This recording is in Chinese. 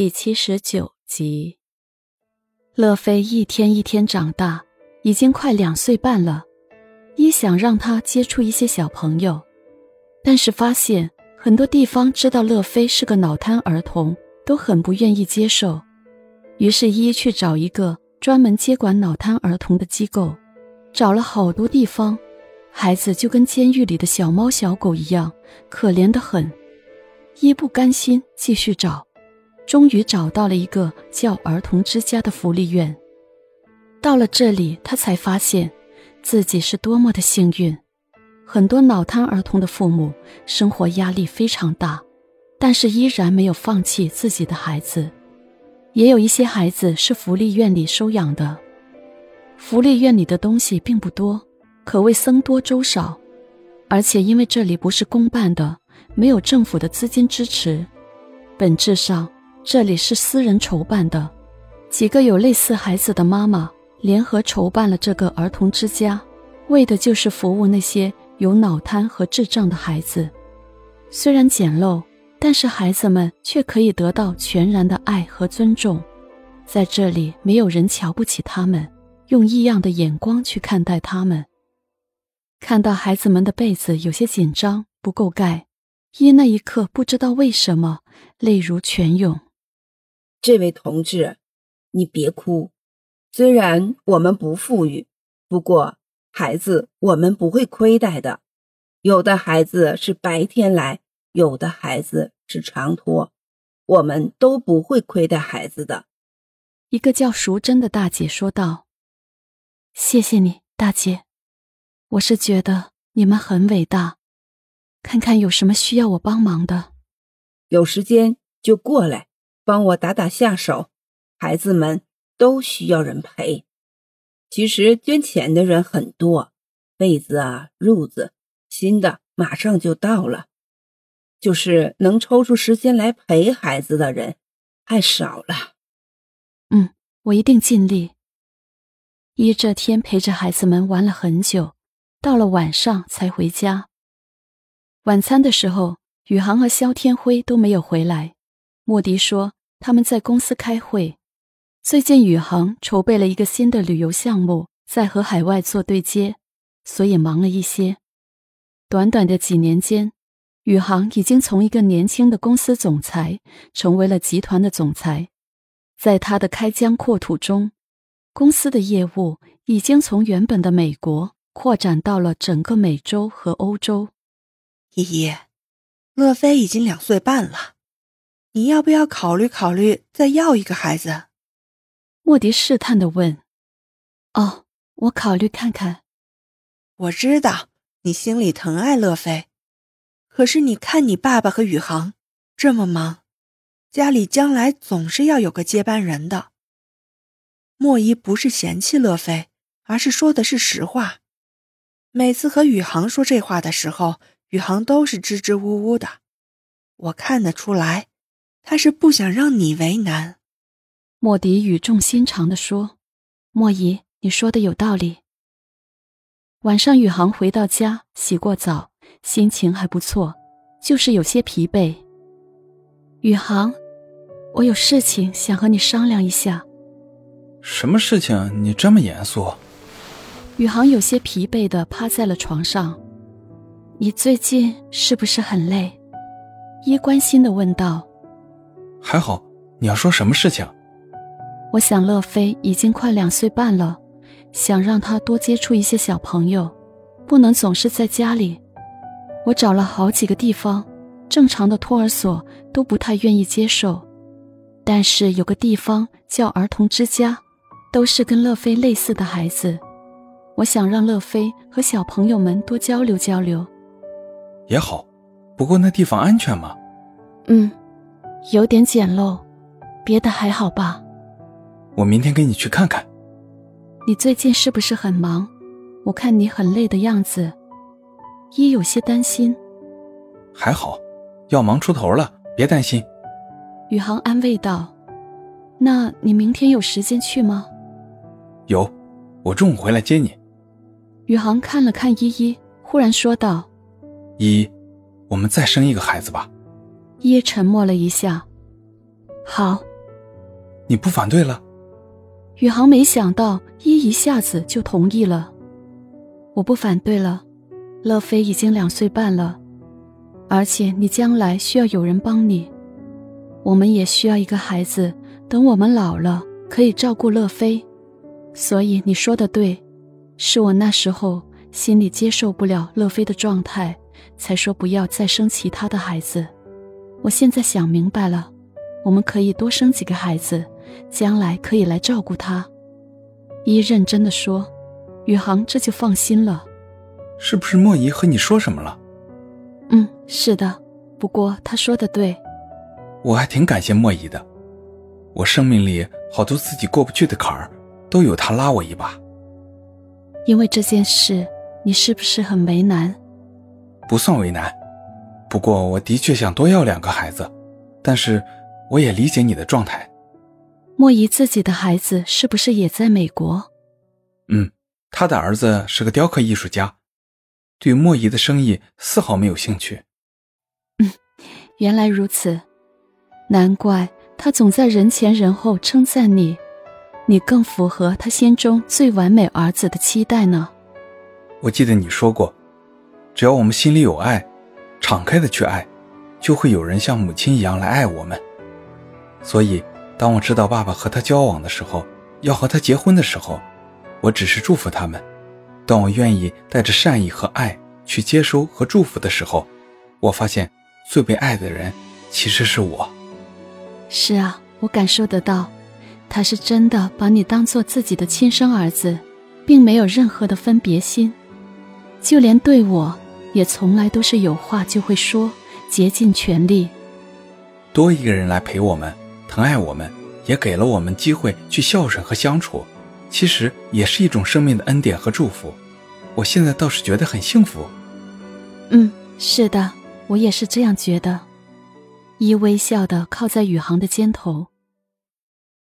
第七十九集，乐飞一天一天长大，已经快两岁半了。一想让他接触一些小朋友，但是发现很多地方知道乐飞是个脑瘫儿童，都很不愿意接受。于是，一去找一个专门接管脑瘫儿童的机构，找了好多地方，孩子就跟监狱里的小猫小狗一样，可怜的很。一不甘心，继续找。终于找到了一个叫儿童之家的福利院。到了这里，他才发现自己是多么的幸运。很多脑瘫儿童的父母生活压力非常大，但是依然没有放弃自己的孩子。也有一些孩子是福利院里收养的。福利院里的东西并不多，可谓僧多粥少，而且因为这里不是公办的，没有政府的资金支持，本质上。这里是私人筹办的，几个有类似孩子的妈妈联合筹办了这个儿童之家，为的就是服务那些有脑瘫和智障的孩子。虽然简陋，但是孩子们却可以得到全然的爱和尊重。在这里，没有人瞧不起他们，用异样的眼光去看待他们。看到孩子们的被子有些紧张，不够盖，伊那一刻不知道为什么泪如泉涌。这位同志，你别哭。虽然我们不富裕，不过孩子我们不会亏待的。有的孩子是白天来，有的孩子是长托，我们都不会亏待孩子的。一个叫淑珍的大姐说道：“谢谢你，大姐。我是觉得你们很伟大。看看有什么需要我帮忙的，有时间就过来。”帮我打打下手，孩子们都需要人陪。其实捐钱的人很多，被子啊、褥子，新的马上就到了。就是能抽出时间来陪孩子的人太少了。嗯，我一定尽力。一这天陪着孩子们玩了很久，到了晚上才回家。晚餐的时候，宇航和肖天辉都没有回来。莫迪说。他们在公司开会。最近宇航筹备了一个新的旅游项目，在和海外做对接，所以忙了一些。短短的几年间，宇航已经从一个年轻的公司总裁成为了集团的总裁。在他的开疆扩土中，公司的业务已经从原本的美国扩展到了整个美洲和欧洲。依依，乐飞已经两岁半了。你要不要考虑考虑再要一个孩子？莫迪试探的问。“哦，我考虑看看。”我知道你心里疼爱乐飞，可是你看你爸爸和宇航这么忙，家里将来总是要有个接班人的。莫伊不是嫌弃乐飞，而是说的是实话。每次和宇航说这话的时候，宇航都是支支吾吾的，我看得出来。他是不想让你为难，莫迪语重心长地说：“莫姨，你说的有道理。”晚上，宇航回到家，洗过澡，心情还不错，就是有些疲惫。宇航，我有事情想和你商量一下。什么事情？你这么严肃？宇航有些疲惫的趴在了床上。你最近是不是很累？一关心的问道。还好，你要说什么事情？我想乐飞已经快两岁半了，想让他多接触一些小朋友，不能总是在家里。我找了好几个地方，正常的托儿所都不太愿意接受，但是有个地方叫儿童之家，都是跟乐飞类似的孩子。我想让乐飞和小朋友们多交流交流。也好，不过那地方安全吗？嗯。有点简陋，别的还好吧？我明天跟你去看看。你最近是不是很忙？我看你很累的样子，一有些担心。还好，要忙出头了，别担心。宇航安慰道：“那你明天有时间去吗？”有，我中午回来接你。宇航看了看依依，忽然说道：“依依，我们再生一个孩子吧。”耶沉默了一下，好，你不反对了？宇航没想到一一下子就同意了。我不反对了，乐飞已经两岁半了，而且你将来需要有人帮你，我们也需要一个孩子。等我们老了，可以照顾乐飞。所以你说的对，是我那时候心里接受不了乐飞的状态，才说不要再生其他的孩子。我现在想明白了，我们可以多生几个孩子，将来可以来照顾他。一认真的说。宇航这就放心了，是不是莫姨和你说什么了？嗯，是的。不过她说的对，我还挺感谢莫姨的。我生命里好多自己过不去的坎儿，都有她拉我一把。因为这件事，你是不是很为难？不算为难，不过我的确想多要两个孩子，但是我也理解你的状态。莫姨自己的孩子是不是也在美国？嗯。他的儿子是个雕刻艺术家，对莫姨的生意丝毫没有兴趣。嗯，原来如此，难怪他总在人前人后称赞你，你更符合他心中最完美儿子的期待呢。我记得你说过，只要我们心里有爱，敞开的去爱，就会有人像母亲一样来爱我们。所以，当我知道爸爸和他交往的时候，要和他结婚的时候。我只是祝福他们。当我愿意带着善意和爱去接收和祝福的时候，我发现最被爱的人其实是我。是啊，我感受得到，他是真的把你当做自己的亲生儿子，并没有任何的分别心。就连对我也从来都是有话就会说，竭尽全力。多一个人来陪我们，疼爱我们，也给了我们机会去孝顺和相处。其实也是一种生命的恩典和祝福，我现在倒是觉得很幸福。嗯，是的，我也是这样觉得。一微笑的靠在宇航的肩头，